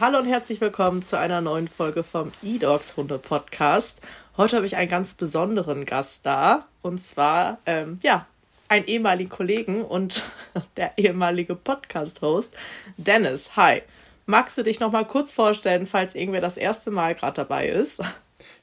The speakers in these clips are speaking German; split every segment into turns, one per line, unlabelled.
Hallo und herzlich willkommen zu einer neuen Folge vom E-Dogs Hunde Podcast. Heute habe ich einen ganz besonderen Gast da und zwar, ähm, ja, einen ehemaligen Kollegen und der ehemalige Podcast-Host Dennis. Hi. Magst du dich noch mal kurz vorstellen, falls irgendwer das erste Mal gerade dabei ist?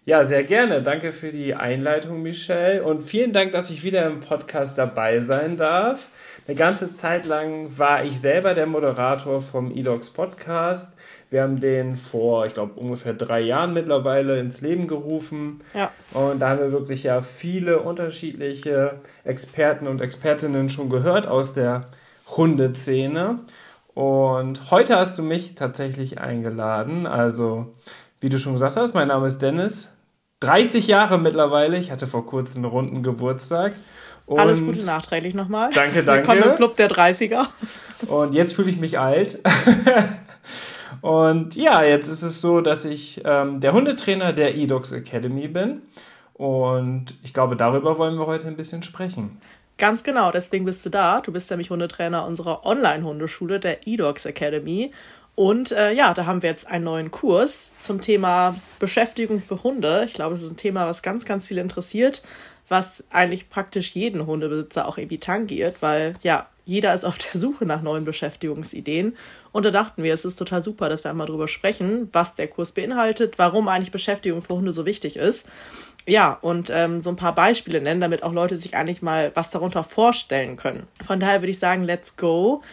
Ja, sehr gerne. Danke für die Einleitung, Michelle. Und vielen Dank, dass ich wieder im Podcast dabei sein darf. Eine ganze Zeit lang war ich selber der Moderator vom eDogs Podcast. Wir haben den vor, ich glaube, ungefähr drei Jahren mittlerweile ins Leben gerufen. Ja. Und da haben wir wirklich ja viele unterschiedliche Experten und Expertinnen schon gehört aus der Hundeszene. Und heute hast du mich tatsächlich eingeladen. Also, wie du schon gesagt hast, mein Name ist Dennis. 30 Jahre mittlerweile. Ich hatte vor kurzem einen runden Geburtstag.
Und Alles Gute nachträglich nochmal.
Danke, danke.
Willkommen im Club der 30er.
Und jetzt fühle ich mich alt. Und ja, jetzt ist es so, dass ich ähm, der Hundetrainer der eDogs Academy bin. Und ich glaube, darüber wollen wir heute ein bisschen sprechen.
Ganz genau, deswegen bist du da. Du bist nämlich Hundetrainer unserer Online-Hundeschule, der eDogs Academy. Und äh, ja, da haben wir jetzt einen neuen Kurs zum Thema Beschäftigung für Hunde. Ich glaube, es ist ein Thema, was ganz, ganz viel interessiert, was eigentlich praktisch jeden Hundebesitzer auch irgendwie tangiert, weil ja, jeder ist auf der Suche nach neuen Beschäftigungsideen. Und da dachten wir, es ist total super, dass wir einmal drüber sprechen, was der Kurs beinhaltet, warum eigentlich Beschäftigung für Hunde so wichtig ist. Ja, und ähm, so ein paar Beispiele nennen, damit auch Leute sich eigentlich mal was darunter vorstellen können. Von daher würde ich sagen, let's go.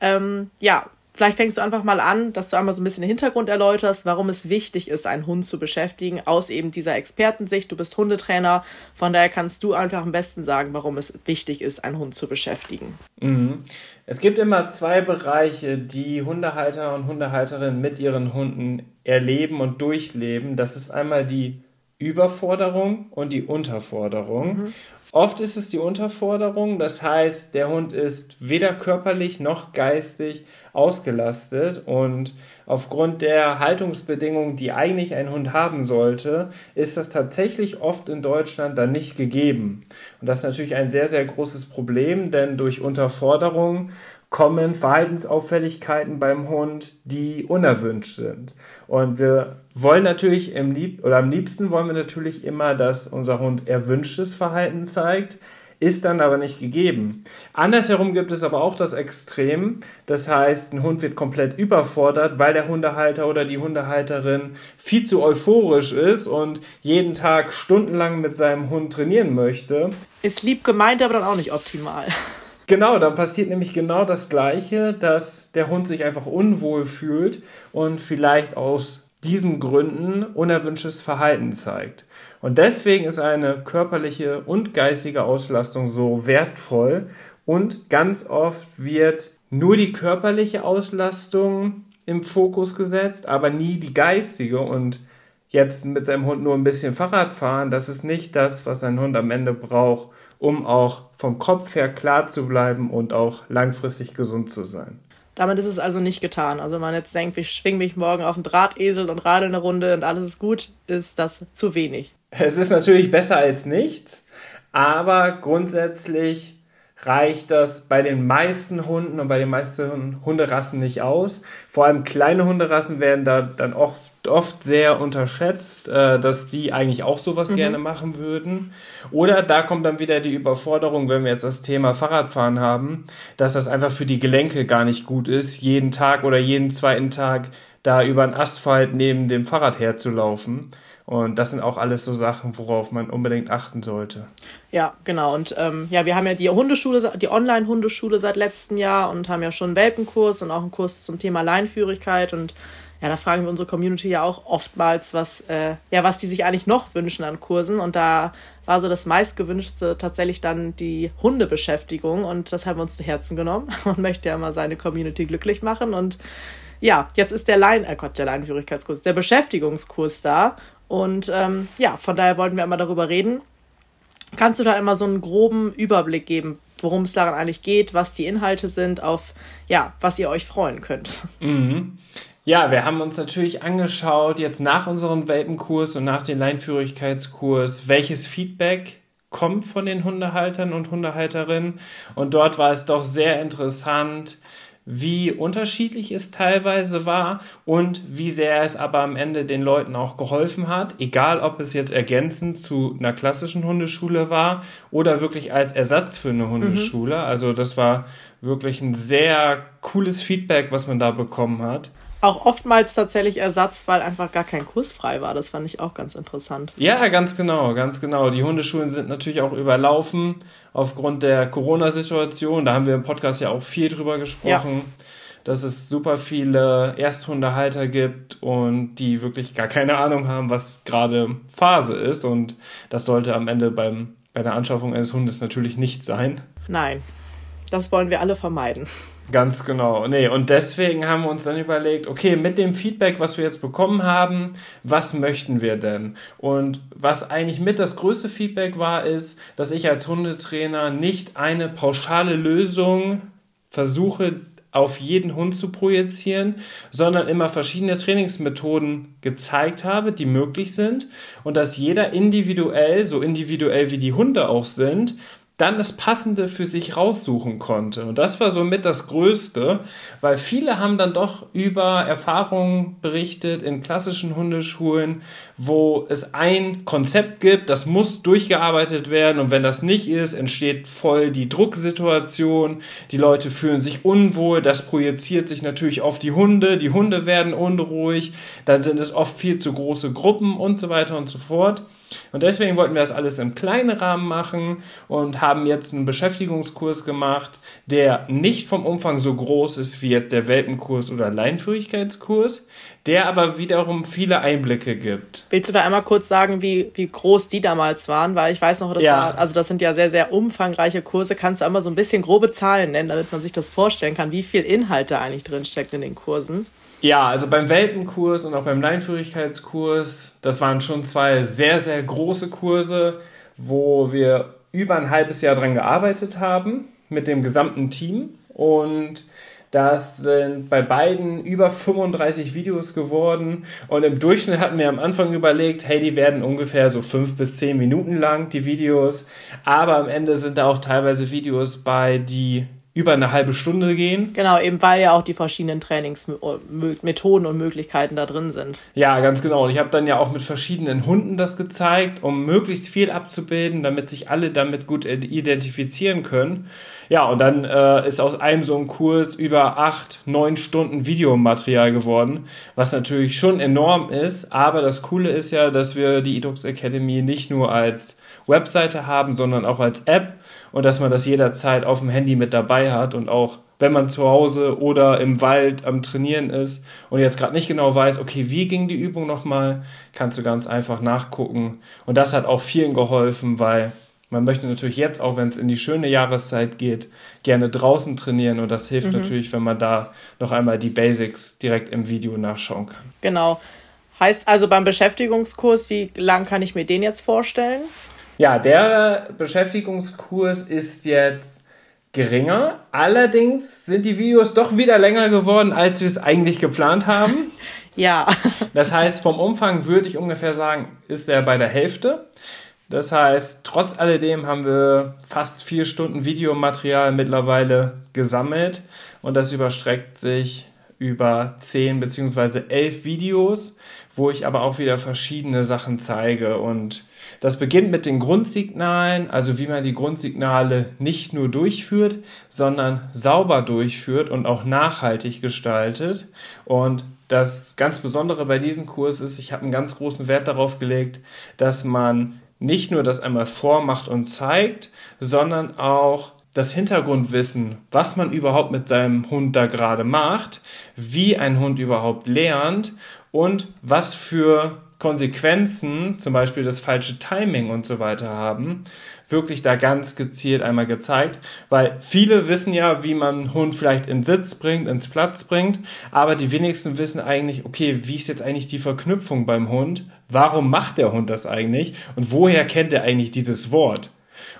Ähm, ja, Vielleicht fängst du einfach mal an, dass du einmal so ein bisschen den Hintergrund erläuterst, warum es wichtig ist, einen Hund zu beschäftigen, aus eben dieser Expertensicht. Du bist Hundetrainer, von daher kannst du einfach am besten sagen, warum es wichtig ist, einen Hund zu beschäftigen.
Mhm. Es gibt immer zwei Bereiche, die Hundehalter und Hundehalterinnen mit ihren Hunden erleben und durchleben. Das ist einmal die Überforderung und die Unterforderung. Mhm. Oft ist es die Unterforderung, das heißt, der Hund ist weder körperlich noch geistig ausgelastet und aufgrund der Haltungsbedingungen, die eigentlich ein Hund haben sollte, ist das tatsächlich oft in Deutschland dann nicht gegeben. Und das ist natürlich ein sehr, sehr großes Problem, denn durch Unterforderung kommen Verhaltensauffälligkeiten beim Hund, die unerwünscht sind. Und wir wollen natürlich im Lieb oder am liebsten wollen wir natürlich immer, dass unser Hund erwünschtes Verhalten zeigt, ist dann aber nicht gegeben. Andersherum gibt es aber auch das Extrem, das heißt, ein Hund wird komplett überfordert, weil der Hundehalter oder die Hundehalterin viel zu euphorisch ist und jeden Tag stundenlang mit seinem Hund trainieren möchte.
Ist lieb gemeint, aber dann auch nicht optimal.
Genau, dann passiert nämlich genau das Gleiche, dass der Hund sich einfach unwohl fühlt und vielleicht aus diesen Gründen unerwünschtes Verhalten zeigt. Und deswegen ist eine körperliche und geistige Auslastung so wertvoll und ganz oft wird nur die körperliche Auslastung im Fokus gesetzt, aber nie die geistige und jetzt mit seinem Hund nur ein bisschen Fahrrad fahren, das ist nicht das, was ein Hund am Ende braucht, um auch vom Kopf her klar zu bleiben und auch langfristig gesund zu sein.
Damit ist es also nicht getan. Also wenn man jetzt denkt, ich schwinge mich morgen auf den Drahtesel und radel eine Runde und alles ist gut, ist das zu wenig.
Es ist natürlich besser als nichts, aber grundsätzlich reicht das bei den meisten Hunden und bei den meisten Hunderassen nicht aus. Vor allem kleine Hunderassen werden da dann oft oft sehr unterschätzt, äh, dass die eigentlich auch sowas mhm. gerne machen würden. Oder da kommt dann wieder die Überforderung, wenn wir jetzt das Thema Fahrradfahren haben, dass das einfach für die Gelenke gar nicht gut ist, jeden Tag oder jeden zweiten Tag da über den Asphalt neben dem Fahrrad herzulaufen. Und das sind auch alles so Sachen, worauf man unbedingt achten sollte.
Ja, genau. Und ähm, ja, wir haben ja die Hundeschule, die Online-Hundeschule seit letztem Jahr und haben ja schon einen Welpenkurs und auch einen Kurs zum Thema Leinführigkeit und ja, da fragen wir unsere Community ja auch oftmals, was, äh, ja, was die sich eigentlich noch wünschen an Kursen. Und da war so das meistgewünschte tatsächlich dann die Hundebeschäftigung. Und das haben wir uns zu Herzen genommen. Man möchte ja immer seine Community glücklich machen. Und ja, jetzt ist der Lein, äh Gott, der Leinführigkeitskurs, der Beschäftigungskurs da. Und ähm, ja, von daher wollten wir einmal darüber reden. Kannst du da immer so einen groben Überblick geben, worum es daran eigentlich geht, was die Inhalte sind, auf ja, was ihr euch freuen könnt?
Mhm. Ja, wir haben uns natürlich angeschaut, jetzt nach unserem Welpenkurs und nach dem Leinführigkeitskurs, welches Feedback kommt von den Hundehaltern und Hundehalterinnen. Und dort war es doch sehr interessant, wie unterschiedlich es teilweise war und wie sehr es aber am Ende den Leuten auch geholfen hat, egal ob es jetzt ergänzend zu einer klassischen Hundeschule war oder wirklich als Ersatz für eine Hundeschule. Mhm. Also das war wirklich ein sehr cooles Feedback, was man da bekommen hat
auch oftmals tatsächlich Ersatz, weil einfach gar kein Kurs frei war. Das fand ich auch ganz interessant.
Ja, ganz genau, ganz genau. Die Hundeschulen sind natürlich auch überlaufen aufgrund der Corona-Situation. Da haben wir im Podcast ja auch viel drüber gesprochen. Ja. Dass es super viele Ersthundehalter gibt und die wirklich gar keine Ahnung haben, was gerade Phase ist. Und das sollte am Ende beim, bei der Anschaffung eines Hundes natürlich nicht sein.
Nein, das wollen wir alle vermeiden.
Ganz genau. Nee, und deswegen haben wir uns dann überlegt, okay, mit dem Feedback, was wir jetzt bekommen haben, was möchten wir denn? Und was eigentlich mit das größte Feedback war, ist, dass ich als Hundetrainer nicht eine pauschale Lösung versuche, auf jeden Hund zu projizieren, sondern immer verschiedene Trainingsmethoden gezeigt habe, die möglich sind und dass jeder individuell, so individuell wie die Hunde auch sind, dann das Passende für sich raussuchen konnte. Und das war somit das Größte, weil viele haben dann doch über Erfahrungen berichtet in klassischen Hundeschulen, wo es ein Konzept gibt, das muss durchgearbeitet werden. Und wenn das nicht ist, entsteht voll die Drucksituation, die Leute fühlen sich unwohl, das projiziert sich natürlich auf die Hunde, die Hunde werden unruhig, dann sind es oft viel zu große Gruppen und so weiter und so fort. Und deswegen wollten wir das alles im kleinen Rahmen machen und haben jetzt einen Beschäftigungskurs gemacht, der nicht vom Umfang so groß ist wie jetzt der Welpenkurs oder Leinführigkeitskurs, der aber wiederum viele Einblicke gibt.
Willst du da einmal kurz sagen, wie, wie groß die damals waren? Weil ich weiß noch, das ja. war, also das sind ja sehr, sehr umfangreiche Kurse. Kannst du einmal so ein bisschen grobe Zahlen nennen, damit man sich das vorstellen kann, wie viel Inhalt da eigentlich drinsteckt in den Kursen?
Ja, also beim Welpenkurs und auch beim Leinführigkeitskurs, das waren schon zwei sehr, sehr große Kurse, wo wir über ein halbes Jahr dran gearbeitet haben mit dem gesamten Team. Und das sind bei beiden über 35 Videos geworden. Und im Durchschnitt hatten wir am Anfang überlegt, hey, die werden ungefähr so fünf bis zehn Minuten lang, die Videos. Aber am Ende sind da auch teilweise Videos bei, die über eine halbe Stunde gehen.
Genau, eben weil ja auch die verschiedenen Trainingsmethoden und Möglichkeiten da drin sind.
Ja, ganz genau. Und ich habe dann ja auch mit verschiedenen Hunden das gezeigt, um möglichst viel abzubilden, damit sich alle damit gut identifizieren können. Ja, und dann äh, ist aus einem so ein Kurs über acht, neun Stunden Videomaterial geworden, was natürlich schon enorm ist. Aber das Coole ist ja, dass wir die Edux Academy nicht nur als Webseite haben, sondern auch als App und dass man das jederzeit auf dem Handy mit dabei hat und auch wenn man zu Hause oder im Wald am Trainieren ist und jetzt gerade nicht genau weiß, okay, wie ging die Übung nochmal, kannst du ganz einfach nachgucken. Und das hat auch vielen geholfen, weil man möchte natürlich jetzt, auch wenn es in die schöne Jahreszeit geht, gerne draußen trainieren und das hilft mhm. natürlich, wenn man da noch einmal die Basics direkt im Video nachschauen kann.
Genau. Heißt also beim Beschäftigungskurs, wie lang kann ich mir den jetzt vorstellen?
Ja, der Beschäftigungskurs ist jetzt geringer. Allerdings sind die Videos doch wieder länger geworden, als wir es eigentlich geplant haben.
ja.
Das heißt, vom Umfang würde ich ungefähr sagen, ist er bei der Hälfte. Das heißt, trotz alledem haben wir fast vier Stunden Videomaterial mittlerweile gesammelt und das überstreckt sich über zehn beziehungsweise elf Videos, wo ich aber auch wieder verschiedene Sachen zeige und das beginnt mit den Grundsignalen, also wie man die Grundsignale nicht nur durchführt, sondern sauber durchführt und auch nachhaltig gestaltet. Und das ganz Besondere bei diesem Kurs ist, ich habe einen ganz großen Wert darauf gelegt, dass man nicht nur das einmal vormacht und zeigt, sondern auch das Hintergrundwissen, was man überhaupt mit seinem Hund da gerade macht, wie ein Hund überhaupt lernt und was für Konsequenzen, zum Beispiel das falsche Timing und so weiter haben, wirklich da ganz gezielt einmal gezeigt, weil viele wissen ja, wie man einen Hund vielleicht in Sitz bringt, ins Platz bringt, aber die wenigsten wissen eigentlich, okay, wie ist jetzt eigentlich die Verknüpfung beim Hund? Warum macht der Hund das eigentlich? Und woher kennt er eigentlich dieses Wort?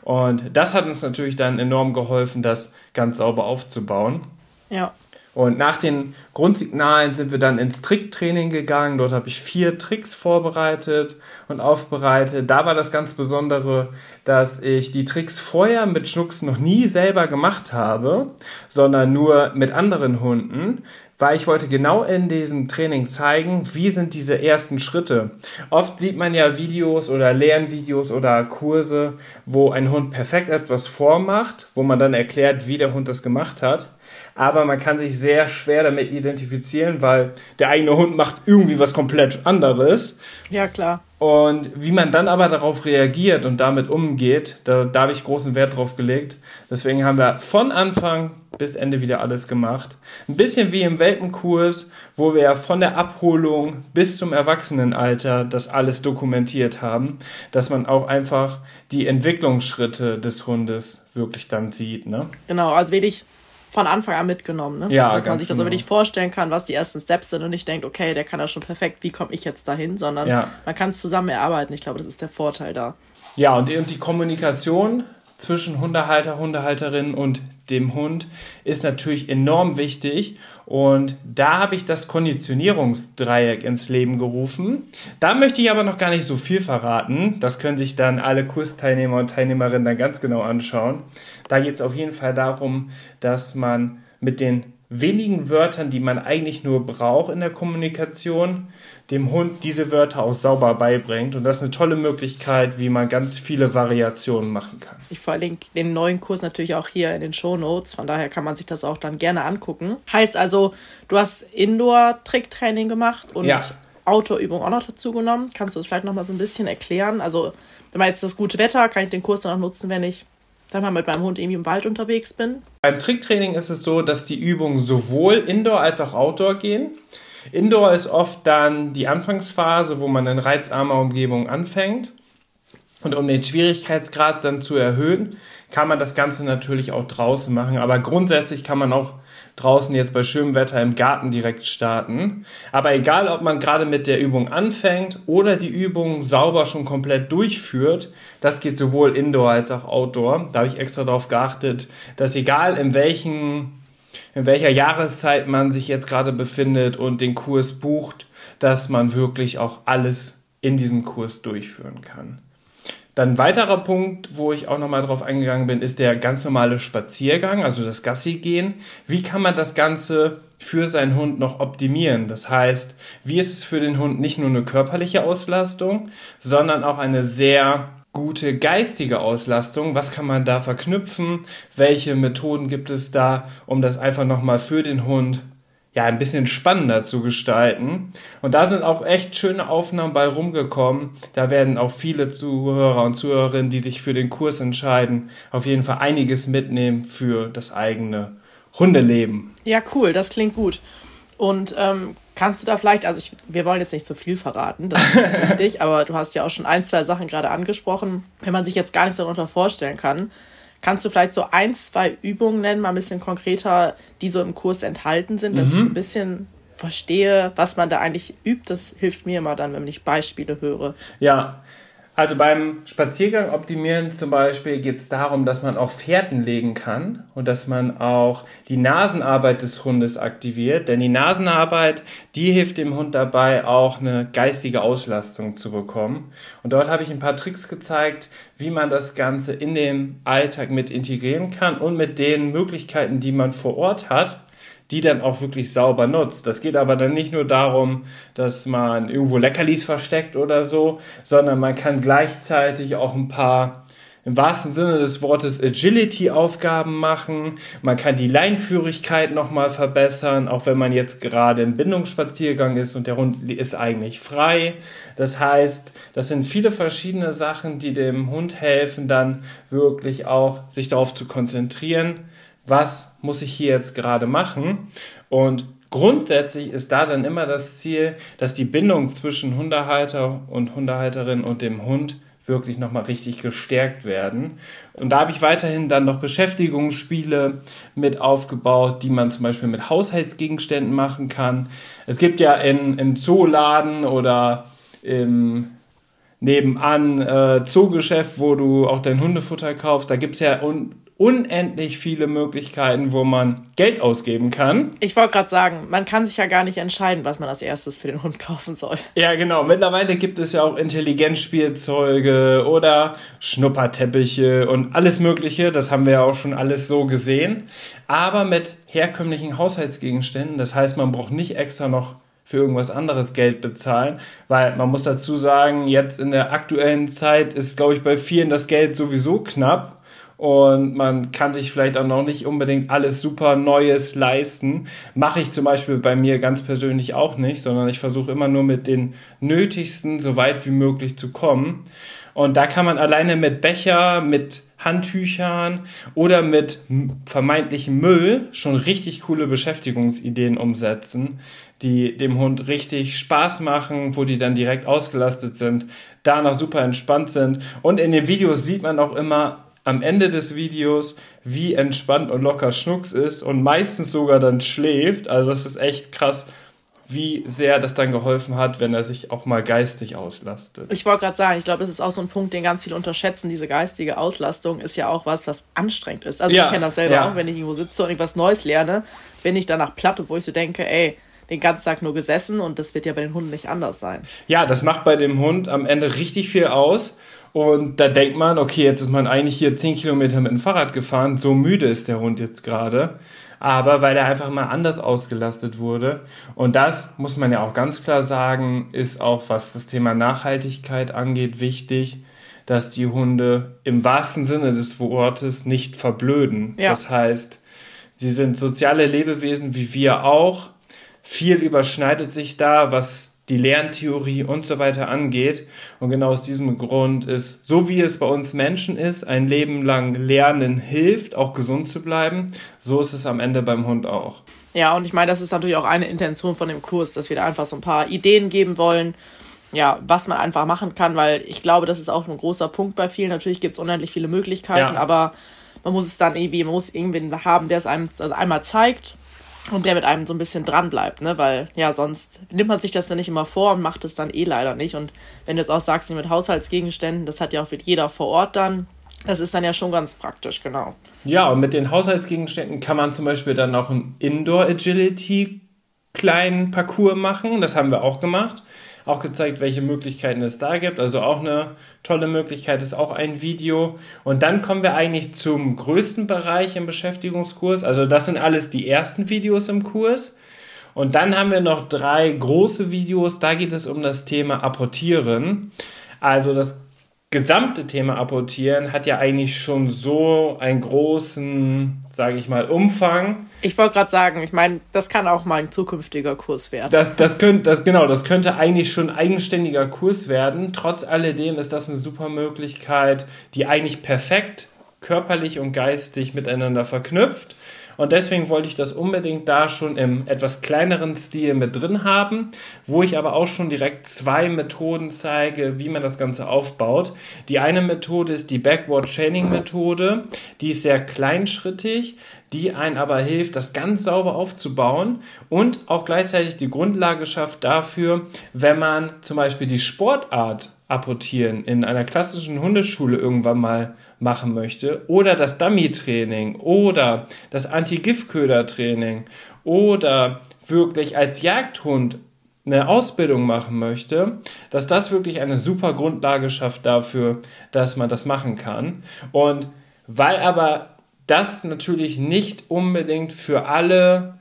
Und das hat uns natürlich dann enorm geholfen, das ganz sauber aufzubauen.
Ja.
Und nach den Grundsignalen sind wir dann ins Tricktraining gegangen. Dort habe ich vier Tricks vorbereitet und aufbereitet. Da war das ganz Besondere, dass ich die Tricks vorher mit Schnucks noch nie selber gemacht habe, sondern nur mit anderen Hunden weil ich wollte genau in diesem Training zeigen, wie sind diese ersten Schritte. Oft sieht man ja Videos oder Lernvideos oder Kurse, wo ein Hund perfekt etwas vormacht, wo man dann erklärt, wie der Hund das gemacht hat aber man kann sich sehr schwer damit identifizieren, weil der eigene Hund macht irgendwie was komplett anderes.
Ja, klar.
Und wie man dann aber darauf reagiert und damit umgeht, da, da habe ich großen Wert drauf gelegt. Deswegen haben wir von Anfang bis Ende wieder alles gemacht. Ein bisschen wie im Welpenkurs, wo wir von der Abholung bis zum Erwachsenenalter das alles dokumentiert haben, dass man auch einfach die Entwicklungsschritte des Hundes wirklich dann sieht. Ne?
Genau, also wirklich von Anfang an mitgenommen, ne? Ja, Dass man sich das genau. so wirklich vorstellen kann, was die ersten Steps sind und nicht denkt, okay, der kann das schon perfekt, wie komme ich jetzt dahin, sondern ja. man kann es zusammen erarbeiten. Ich glaube, das ist der Vorteil da.
Ja, und die, und die Kommunikation zwischen Hundehalter, Hundehalterin und dem Hund ist natürlich enorm wichtig. Und da habe ich das Konditionierungsdreieck ins Leben gerufen. Da möchte ich aber noch gar nicht so viel verraten. Das können sich dann alle Kursteilnehmer und Teilnehmerinnen dann ganz genau anschauen. Da geht es auf jeden Fall darum, dass man mit den wenigen Wörtern, die man eigentlich nur braucht in der Kommunikation, dem Hund diese Wörter auch sauber beibringt. Und das ist eine tolle Möglichkeit, wie man ganz viele Variationen machen kann.
Ich verlinke den neuen Kurs natürlich auch hier in den Show Notes. Von daher kann man sich das auch dann gerne angucken. Heißt also, du hast Indoor-Tricktraining gemacht und ja. Outdoor-Übung auch noch dazu genommen. Kannst du es vielleicht noch mal so ein bisschen erklären? Also, wenn man jetzt das gute Wetter, kann ich den Kurs dann auch nutzen, wenn ich dann mal mit meinem Hund irgendwie im Wald unterwegs bin.
Beim Tricktraining ist es so, dass die Übungen sowohl Indoor als auch Outdoor gehen. Indoor ist oft dann die Anfangsphase, wo man in reizarmer Umgebung anfängt. Und um den Schwierigkeitsgrad dann zu erhöhen, kann man das Ganze natürlich auch draußen machen. Aber grundsätzlich kann man auch draußen jetzt bei schönem Wetter im Garten direkt starten. Aber egal, ob man gerade mit der Übung anfängt oder die Übung sauber schon komplett durchführt, das geht sowohl Indoor als auch Outdoor. Da habe ich extra darauf geachtet, dass egal in welchen in welcher Jahreszeit man sich jetzt gerade befindet und den Kurs bucht, dass man wirklich auch alles in diesem Kurs durchführen kann. Dann ein weiterer Punkt, wo ich auch nochmal drauf eingegangen bin, ist der ganz normale Spaziergang, also das Gassi gehen. Wie kann man das Ganze für seinen Hund noch optimieren? Das heißt, wie ist es für den Hund nicht nur eine körperliche Auslastung, sondern auch eine sehr gute geistige Auslastung? Was kann man da verknüpfen? Welche Methoden gibt es da, um das einfach nochmal für den Hund ja, ein bisschen spannender zu gestalten. Und da sind auch echt schöne Aufnahmen bei rumgekommen. Da werden auch viele Zuhörer und Zuhörerinnen, die sich für den Kurs entscheiden, auf jeden Fall einiges mitnehmen für das eigene Hundeleben.
Ja, cool, das klingt gut. Und ähm, kannst du da vielleicht, also ich, wir wollen jetzt nicht zu viel verraten, das ist wichtig, aber du hast ja auch schon ein, zwei Sachen gerade angesprochen, wenn man sich jetzt gar nichts darunter vorstellen kann. Kannst du vielleicht so ein, zwei Übungen nennen, mal ein bisschen konkreter, die so im Kurs enthalten sind, dass mhm. ich so ein bisschen verstehe, was man da eigentlich übt? Das hilft mir immer dann, wenn ich Beispiele höre.
Ja, also beim Spaziergang optimieren zum Beispiel geht es darum, dass man auch Fährten legen kann und dass man auch die Nasenarbeit des Hundes aktiviert. Denn die Nasenarbeit, die hilft dem Hund dabei, auch eine geistige Auslastung zu bekommen. Und dort habe ich ein paar Tricks gezeigt, wie man das Ganze in den Alltag mit integrieren kann und mit den Möglichkeiten, die man vor Ort hat, die dann auch wirklich sauber nutzt. Das geht aber dann nicht nur darum, dass man irgendwo Leckerlis versteckt oder so, sondern man kann gleichzeitig auch ein paar im wahrsten Sinne des Wortes Agility-Aufgaben machen. Man kann die Leinführigkeit nochmal verbessern, auch wenn man jetzt gerade im Bindungsspaziergang ist und der Hund ist eigentlich frei. Das heißt, das sind viele verschiedene Sachen, die dem Hund helfen, dann wirklich auch sich darauf zu konzentrieren, was muss ich hier jetzt gerade machen? Und grundsätzlich ist da dann immer das Ziel, dass die Bindung zwischen Hundehalter und Hundehalterin und dem Hund wirklich nochmal richtig gestärkt werden. Und da habe ich weiterhin dann noch Beschäftigungsspiele mit aufgebaut, die man zum Beispiel mit Haushaltsgegenständen machen kann. Es gibt ja in, im Zooladen oder im nebenan äh, Zoogeschäft, wo du auch dein Hundefutter kaufst. Da gibt's ja un unendlich viele Möglichkeiten, wo man Geld ausgeben kann.
Ich wollte gerade sagen, man kann sich ja gar nicht entscheiden, was man als erstes für den Hund kaufen soll.
Ja, genau. Mittlerweile gibt es ja auch Intelligenzspielzeuge oder Schnupperteppiche und alles Mögliche. Das haben wir ja auch schon alles so gesehen. Aber mit herkömmlichen Haushaltsgegenständen. Das heißt, man braucht nicht extra noch für irgendwas anderes Geld bezahlen, weil man muss dazu sagen, jetzt in der aktuellen Zeit ist, glaube ich, bei vielen das Geld sowieso knapp und man kann sich vielleicht auch noch nicht unbedingt alles super Neues leisten. Mache ich zum Beispiel bei mir ganz persönlich auch nicht, sondern ich versuche immer nur mit den Nötigsten so weit wie möglich zu kommen. Und da kann man alleine mit Becher, mit Handtüchern oder mit vermeintlichem Müll schon richtig coole Beschäftigungsideen umsetzen, die dem Hund richtig Spaß machen, wo die dann direkt ausgelastet sind, da noch super entspannt sind. Und in den Videos sieht man auch immer am Ende des Videos, wie entspannt und locker Schnucks ist und meistens sogar dann schläft. Also es ist echt krass, wie sehr das dann geholfen hat, wenn er sich auch mal geistig auslastet.
Ich wollte gerade sagen, ich glaube, das ist auch so ein Punkt, den ganz viele unterschätzen. Diese geistige Auslastung ist ja auch was, was anstrengend ist. Also ja, ich kenne das selber ja. auch, wenn ich irgendwo sitze und irgendwas Neues lerne, bin ich danach platt, wo ich so denke, ey, den ganzen Tag nur gesessen und das wird ja bei den Hunden nicht anders sein.
Ja, das macht bei dem Hund am Ende richtig viel aus. Und da denkt man, okay, jetzt ist man eigentlich hier 10 Kilometer mit dem Fahrrad gefahren, so müde ist der Hund jetzt gerade aber weil er einfach mal anders ausgelastet wurde. Und das muss man ja auch ganz klar sagen, ist auch was das Thema Nachhaltigkeit angeht wichtig, dass die Hunde im wahrsten Sinne des Wortes nicht verblöden. Ja. Das heißt, sie sind soziale Lebewesen wie wir auch. Viel überschneidet sich da, was die Lerntheorie und so weiter angeht. Und genau aus diesem Grund ist, so wie es bei uns Menschen ist, ein Leben lang Lernen hilft, auch gesund zu bleiben, so ist es am Ende beim Hund auch.
Ja, und ich meine, das ist natürlich auch eine Intention von dem Kurs, dass wir da einfach so ein paar Ideen geben wollen, ja, was man einfach machen kann, weil ich glaube, das ist auch ein großer Punkt bei vielen. Natürlich gibt es unendlich viele Möglichkeiten, ja. aber man muss es dann irgendwie, man muss irgendwen haben, der es einem also einmal zeigt und der mit einem so ein bisschen dran bleibt, ne? Weil ja, sonst nimmt man sich das ja nicht immer vor und macht es dann eh leider nicht. Und wenn du jetzt auch sagst, mit Haushaltsgegenständen, das hat ja auch jeder vor Ort dann. Das ist dann ja schon ganz praktisch, genau.
Ja, und mit den Haushaltsgegenständen kann man zum Beispiel dann auch einen Indoor Agility kleinen Parcours machen. Das haben wir auch gemacht auch gezeigt, welche Möglichkeiten es da gibt. Also auch eine tolle Möglichkeit ist auch ein Video. Und dann kommen wir eigentlich zum größten Bereich im Beschäftigungskurs. Also das sind alles die ersten Videos im Kurs. Und dann haben wir noch drei große Videos. Da geht es um das Thema Apportieren. Also das gesamte Thema Apportieren hat ja eigentlich schon so einen großen, sage ich mal, Umfang.
Ich wollte gerade sagen, ich meine, das kann auch mal ein zukünftiger Kurs werden.
Das, das könnte, das, genau, das könnte eigentlich schon ein eigenständiger Kurs werden. Trotz alledem ist das eine super Möglichkeit, die eigentlich perfekt körperlich und geistig miteinander verknüpft. Und deswegen wollte ich das unbedingt da schon im etwas kleineren Stil mit drin haben, wo ich aber auch schon direkt zwei Methoden zeige, wie man das Ganze aufbaut. Die eine Methode ist die Backward Chaining Methode. Die ist sehr kleinschrittig, die einen aber hilft, das ganz sauber aufzubauen und auch gleichzeitig die Grundlage schafft dafür, wenn man zum Beispiel die Sportart apportieren in einer klassischen Hundeschule irgendwann mal machen möchte. Oder das Dummy-Training. Oder das Anti-Giftköder-Training. Oder wirklich als Jagdhund eine Ausbildung machen möchte, dass das wirklich eine super Grundlage schafft dafür, dass man das machen kann. Und weil aber das natürlich nicht unbedingt für alle,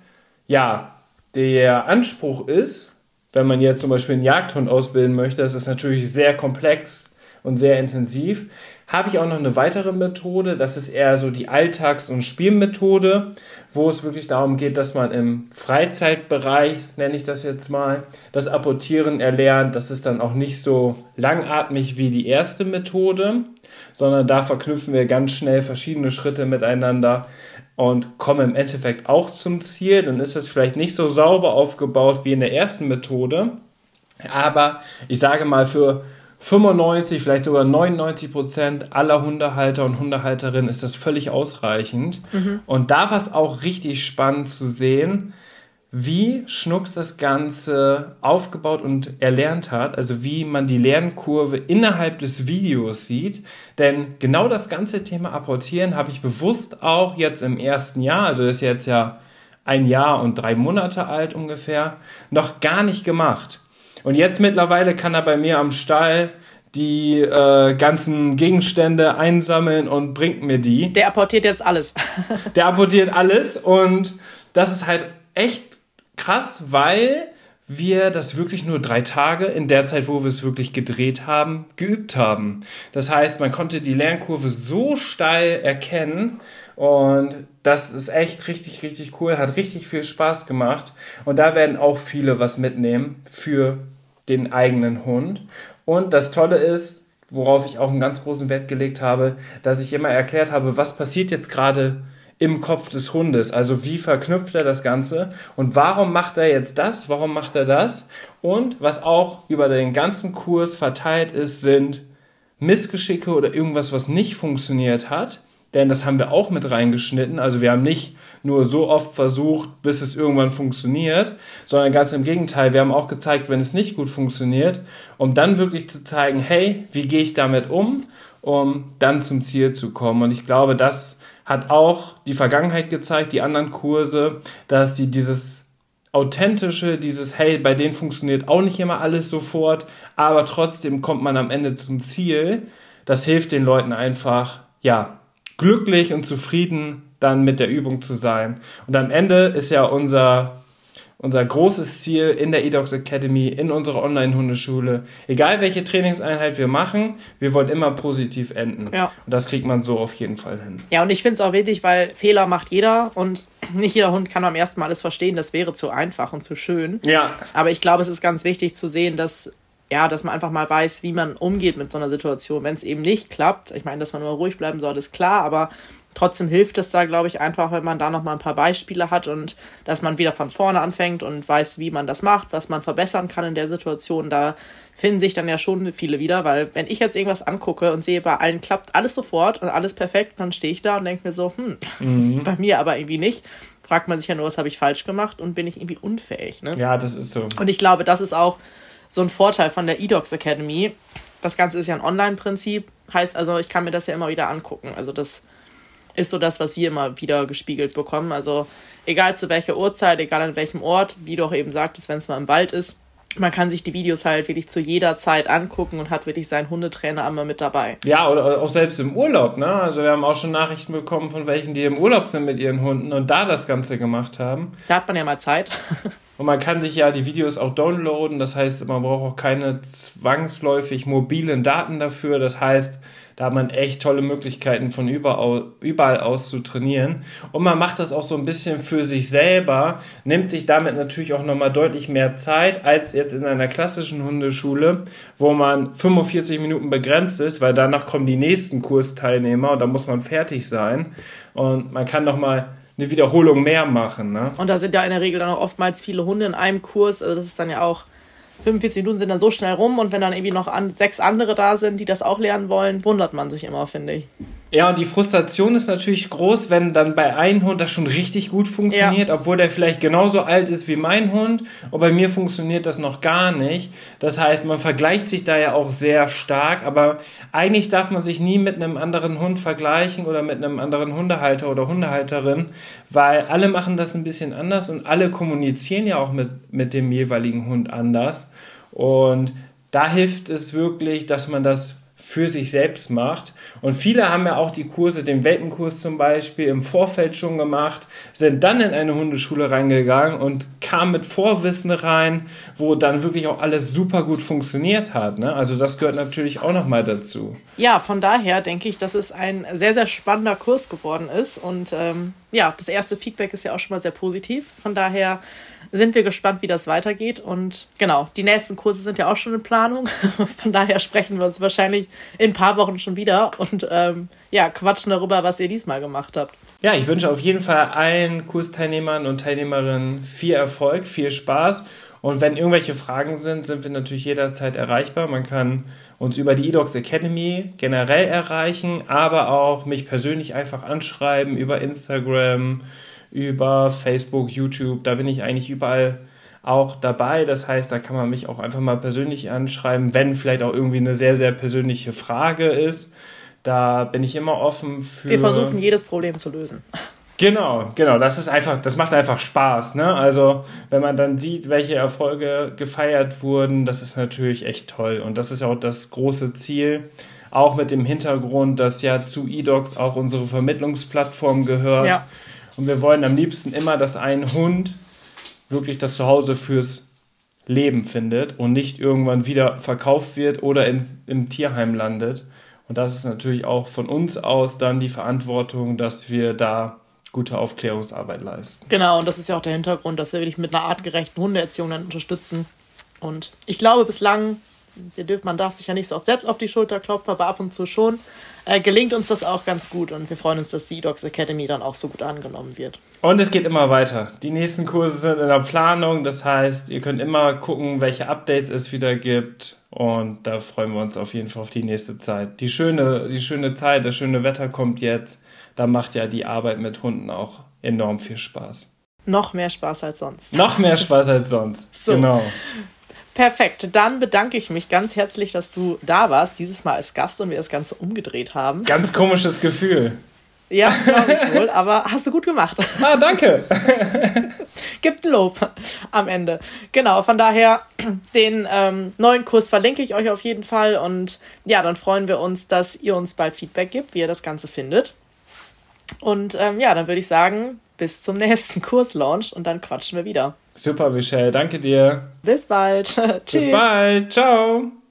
ja, der Anspruch ist, wenn man jetzt zum Beispiel einen Jagdhund ausbilden möchte, das ist natürlich sehr komplex und sehr intensiv, habe ich auch noch eine weitere Methode. Das ist eher so die Alltags- und Spielmethode, wo es wirklich darum geht, dass man im Freizeitbereich, nenne ich das jetzt mal, das Apportieren erlernt. Das ist dann auch nicht so langatmig wie die erste Methode, sondern da verknüpfen wir ganz schnell verschiedene Schritte miteinander und kommen im Endeffekt auch zum Ziel. Dann ist es vielleicht nicht so sauber aufgebaut wie in der ersten Methode. Aber ich sage mal, für 95, vielleicht sogar 99 Prozent aller Hundehalter und Hundehalterinnen ist das völlig ausreichend. Mhm. Und da war es auch richtig spannend zu sehen, wie Schnucks das Ganze aufgebaut und erlernt hat, also wie man die Lernkurve innerhalb des Videos sieht. Denn genau das ganze Thema Apportieren habe ich bewusst auch jetzt im ersten Jahr, also das ist jetzt ja ein Jahr und drei Monate alt ungefähr, noch gar nicht gemacht. Und jetzt mittlerweile kann er bei mir am Stall die äh, ganzen Gegenstände einsammeln und bringt mir die.
Der apportiert jetzt alles.
Der apportiert alles und das ist halt echt krass, weil wir das wirklich nur drei Tage in der Zeit, wo wir es wirklich gedreht haben, geübt haben. Das heißt, man konnte die Lernkurve so steil erkennen und das ist echt richtig, richtig cool, hat richtig viel Spaß gemacht und da werden auch viele was mitnehmen für den eigenen Hund. Und das Tolle ist, worauf ich auch einen ganz großen Wert gelegt habe, dass ich immer erklärt habe, was passiert jetzt gerade im Kopf des Hundes. Also wie verknüpft er das Ganze und warum macht er jetzt das, warum macht er das und was auch über den ganzen Kurs verteilt ist, sind Missgeschicke oder irgendwas, was nicht funktioniert hat. Denn das haben wir auch mit reingeschnitten. Also wir haben nicht nur so oft versucht, bis es irgendwann funktioniert, sondern ganz im Gegenteil. Wir haben auch gezeigt, wenn es nicht gut funktioniert, um dann wirklich zu zeigen, hey, wie gehe ich damit um, um dann zum Ziel zu kommen. Und ich glaube, das hat auch die Vergangenheit gezeigt, die anderen Kurse, dass die dieses authentische, dieses Hey, bei denen funktioniert auch nicht immer alles sofort, aber trotzdem kommt man am Ende zum Ziel. Das hilft den Leuten einfach, ja, glücklich und zufrieden dann mit der Übung zu sein. Und am Ende ist ja unser unser großes Ziel in der eDogs Academy, in unserer Online-Hundeschule. Egal welche Trainingseinheit wir machen, wir wollen immer positiv enden. Ja. Und das kriegt man so auf jeden Fall hin.
Ja, und ich finde es auch wichtig, weil Fehler macht jeder und nicht jeder Hund kann am ersten Mal alles verstehen. Das wäre zu einfach und zu schön. Ja. Aber ich glaube, es ist ganz wichtig zu sehen, dass ja, dass man einfach mal weiß, wie man umgeht mit so einer Situation, wenn es eben nicht klappt. Ich meine, dass man nur ruhig bleiben soll, ist klar, aber trotzdem hilft es da, glaube ich, einfach, wenn man da noch mal ein paar Beispiele hat und dass man wieder von vorne anfängt und weiß, wie man das macht, was man verbessern kann in der Situation. Da finden sich dann ja schon viele wieder, weil wenn ich jetzt irgendwas angucke und sehe, bei allen klappt alles sofort und alles perfekt, dann stehe ich da und denke mir so, hm, mhm. bei mir aber irgendwie nicht. Fragt man sich ja nur, was habe ich falsch gemacht und bin ich irgendwie unfähig. Ne?
Ja, das ist so.
Und ich glaube, das ist auch so ein Vorteil von der eDocs Academy. Das Ganze ist ja ein Online-Prinzip, heißt also, ich kann mir das ja immer wieder angucken. Also das ist so das, was wir immer wieder gespiegelt bekommen. Also egal zu welcher Uhrzeit, egal an welchem Ort, wie du auch eben sagtest, wenn es mal im Wald ist, man kann sich die Videos halt wirklich zu jeder Zeit angucken und hat wirklich seinen Hundetrainer immer mit dabei.
Ja, oder auch selbst im Urlaub, ne? Also wir haben auch schon Nachrichten bekommen von welchen, die im Urlaub sind mit ihren Hunden und da das Ganze gemacht haben.
Da hat man ja mal Zeit.
und man kann sich ja die Videos auch downloaden, das heißt, man braucht auch keine zwangsläufig mobilen Daten dafür. Das heißt, da hat man echt tolle Möglichkeiten von überall, aus zu trainieren. Und man macht das auch so ein bisschen für sich selber, nimmt sich damit natürlich auch nochmal deutlich mehr Zeit als jetzt in einer klassischen Hundeschule, wo man 45 Minuten begrenzt ist, weil danach kommen die nächsten Kursteilnehmer und da muss man fertig sein. Und man kann nochmal eine Wiederholung mehr machen. Ne?
Und da sind ja in der Regel dann auch oftmals viele Hunde in einem Kurs. Also das ist dann ja auch 45 Minuten sind dann so schnell rum und wenn dann irgendwie noch an, sechs andere da sind, die das auch lernen wollen, wundert man sich immer, finde ich.
Ja, und die Frustration ist natürlich groß, wenn dann bei einem Hund das schon richtig gut funktioniert, ja. obwohl der vielleicht genauso alt ist wie mein Hund und bei mir funktioniert das noch gar nicht. Das heißt, man vergleicht sich da ja auch sehr stark, aber eigentlich darf man sich nie mit einem anderen Hund vergleichen oder mit einem anderen Hundehalter oder Hundehalterin, weil alle machen das ein bisschen anders und alle kommunizieren ja auch mit, mit dem jeweiligen Hund anders. Und da hilft es wirklich, dass man das für sich selbst macht. Und viele haben ja auch die Kurse, den Welpenkurs zum Beispiel, im Vorfeld schon gemacht, sind dann in eine Hundeschule reingegangen und kamen mit Vorwissen rein, wo dann wirklich auch alles super gut funktioniert hat. Ne? Also das gehört natürlich auch nochmal dazu.
Ja, von daher denke ich, dass es ein sehr, sehr spannender Kurs geworden ist. Und ähm, ja, das erste Feedback ist ja auch schon mal sehr positiv. Von daher sind wir gespannt, wie das weitergeht. Und genau, die nächsten Kurse sind ja auch schon in Planung. Von daher sprechen wir uns wahrscheinlich in ein paar Wochen schon wieder und ähm, ja, quatschen darüber, was ihr diesmal gemacht habt.
Ja, ich wünsche auf jeden Fall allen Kursteilnehmern und Teilnehmerinnen viel Erfolg, viel Spaß. Und wenn irgendwelche Fragen sind, sind wir natürlich jederzeit erreichbar. Man kann uns über die eDocs Academy generell erreichen, aber auch mich persönlich einfach anschreiben über Instagram, über Facebook, YouTube. Da bin ich eigentlich überall auch dabei. Das heißt, da kann man mich auch einfach mal persönlich anschreiben, wenn vielleicht auch irgendwie eine sehr, sehr persönliche Frage ist. Da bin ich immer offen für.
Wir versuchen jedes Problem zu lösen.
Genau, genau. Das ist einfach, das macht einfach Spaß. Ne? Also wenn man dann sieht, welche Erfolge gefeiert wurden, das ist natürlich echt toll. Und das ist auch das große Ziel. Auch mit dem Hintergrund, dass ja zu eDocs auch unsere Vermittlungsplattform gehört. Ja. Und wir wollen am liebsten immer, dass ein Hund wirklich das Zuhause fürs Leben findet und nicht irgendwann wieder verkauft wird oder in, im Tierheim landet. Und das ist natürlich auch von uns aus dann die Verantwortung, dass wir da gute Aufklärungsarbeit leisten.
Genau, und das ist ja auch der Hintergrund, dass wir wirklich mit einer artgerechten Hundeerziehung dann unterstützen. Und ich glaube, bislang, man darf sich ja nicht so oft selbst auf die Schulter klopfen, aber ab und zu schon, äh, gelingt uns das auch ganz gut und wir freuen uns, dass die Dogs Academy dann auch so gut angenommen wird.
Und es geht immer weiter. Die nächsten Kurse sind in der Planung, das heißt, ihr könnt immer gucken, welche Updates es wieder gibt und da freuen wir uns auf jeden Fall auf die nächste Zeit. Die schöne, die schöne Zeit, das schöne Wetter kommt jetzt. Da macht ja die Arbeit mit Hunden auch enorm viel Spaß.
Noch mehr Spaß als sonst.
Noch mehr Spaß als sonst. So. Genau.
Perfekt. Dann bedanke ich mich ganz herzlich, dass du da warst, dieses Mal als Gast und wir das Ganze umgedreht haben.
Ganz komisches Gefühl.
Ja, glaube ich wohl, aber hast du gut gemacht.
Ah, danke.
Gibt ein Lob am Ende. Genau, von daher, den ähm, neuen Kurs verlinke ich euch auf jeden Fall und ja, dann freuen wir uns, dass ihr uns bald Feedback gibt, wie ihr das Ganze findet. Und ähm, ja, dann würde ich sagen, bis zum nächsten Kurslaunch und dann quatschen wir wieder.
Super, Michelle. Danke dir.
Bis bald.
Tschüss. Bis bald. Ciao.